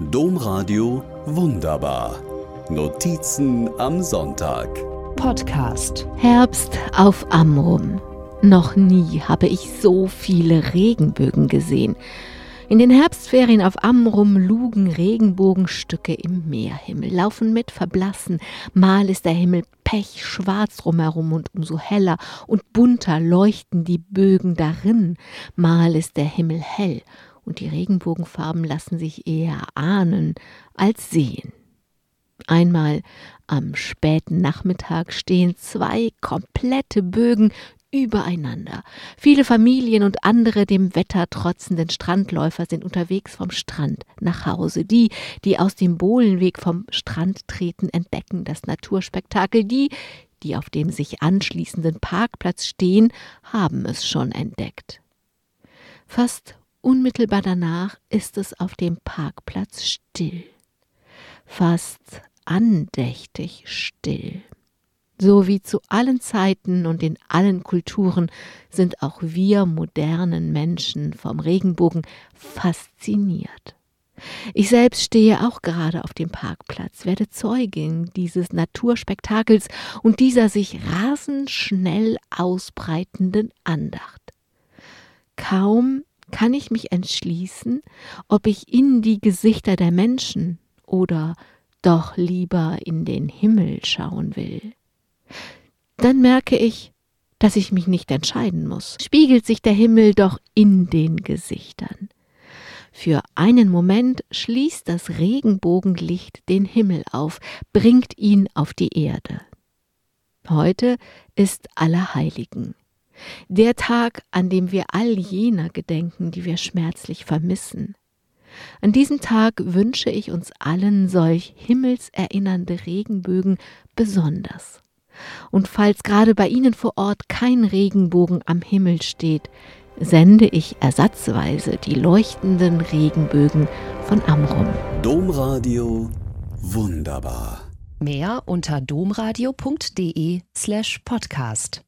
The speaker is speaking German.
Domradio Wunderbar. Notizen am Sonntag. Podcast. Herbst auf Amrum. Noch nie habe ich so viele Regenbögen gesehen. In den Herbstferien auf Amrum lugen Regenbogenstücke im Meerhimmel, laufen mit verblassen. Mal ist der Himmel pechschwarz drumherum und umso heller und bunter leuchten die Bögen darin. Mal ist der Himmel hell und die Regenbogenfarben lassen sich eher ahnen als sehen. Einmal am späten Nachmittag stehen zwei komplette Bögen übereinander. Viele Familien und andere dem Wetter trotzenden Strandläufer sind unterwegs vom Strand nach Hause. Die, die aus dem Bohlenweg vom Strand treten, entdecken das Naturspektakel. Die, die auf dem sich anschließenden Parkplatz stehen, haben es schon entdeckt. Fast unmittelbar danach ist es auf dem Parkplatz still. Fast andächtig still. So wie zu allen Zeiten und in allen Kulturen sind auch wir modernen Menschen vom Regenbogen fasziniert. Ich selbst stehe auch gerade auf dem Parkplatz, werde Zeugin dieses Naturspektakels und dieser sich rasend schnell ausbreitenden Andacht. Kaum kann ich mich entschließen, ob ich in die Gesichter der Menschen oder doch lieber in den Himmel schauen will. Dann merke ich, dass ich mich nicht entscheiden muss. Spiegelt sich der Himmel doch in den Gesichtern. Für einen Moment schließt das Regenbogenlicht den Himmel auf, bringt ihn auf die Erde. Heute ist Allerheiligen. Der Tag, an dem wir all jener gedenken, die wir schmerzlich vermissen. An diesem Tag wünsche ich uns allen solch himmelserinnernde Regenbögen besonders. Und falls gerade bei Ihnen vor Ort kein Regenbogen am Himmel steht, sende ich ersatzweise die leuchtenden Regenbögen von Amrum. Domradio wunderbar. Mehr unter domradio.de slash podcast.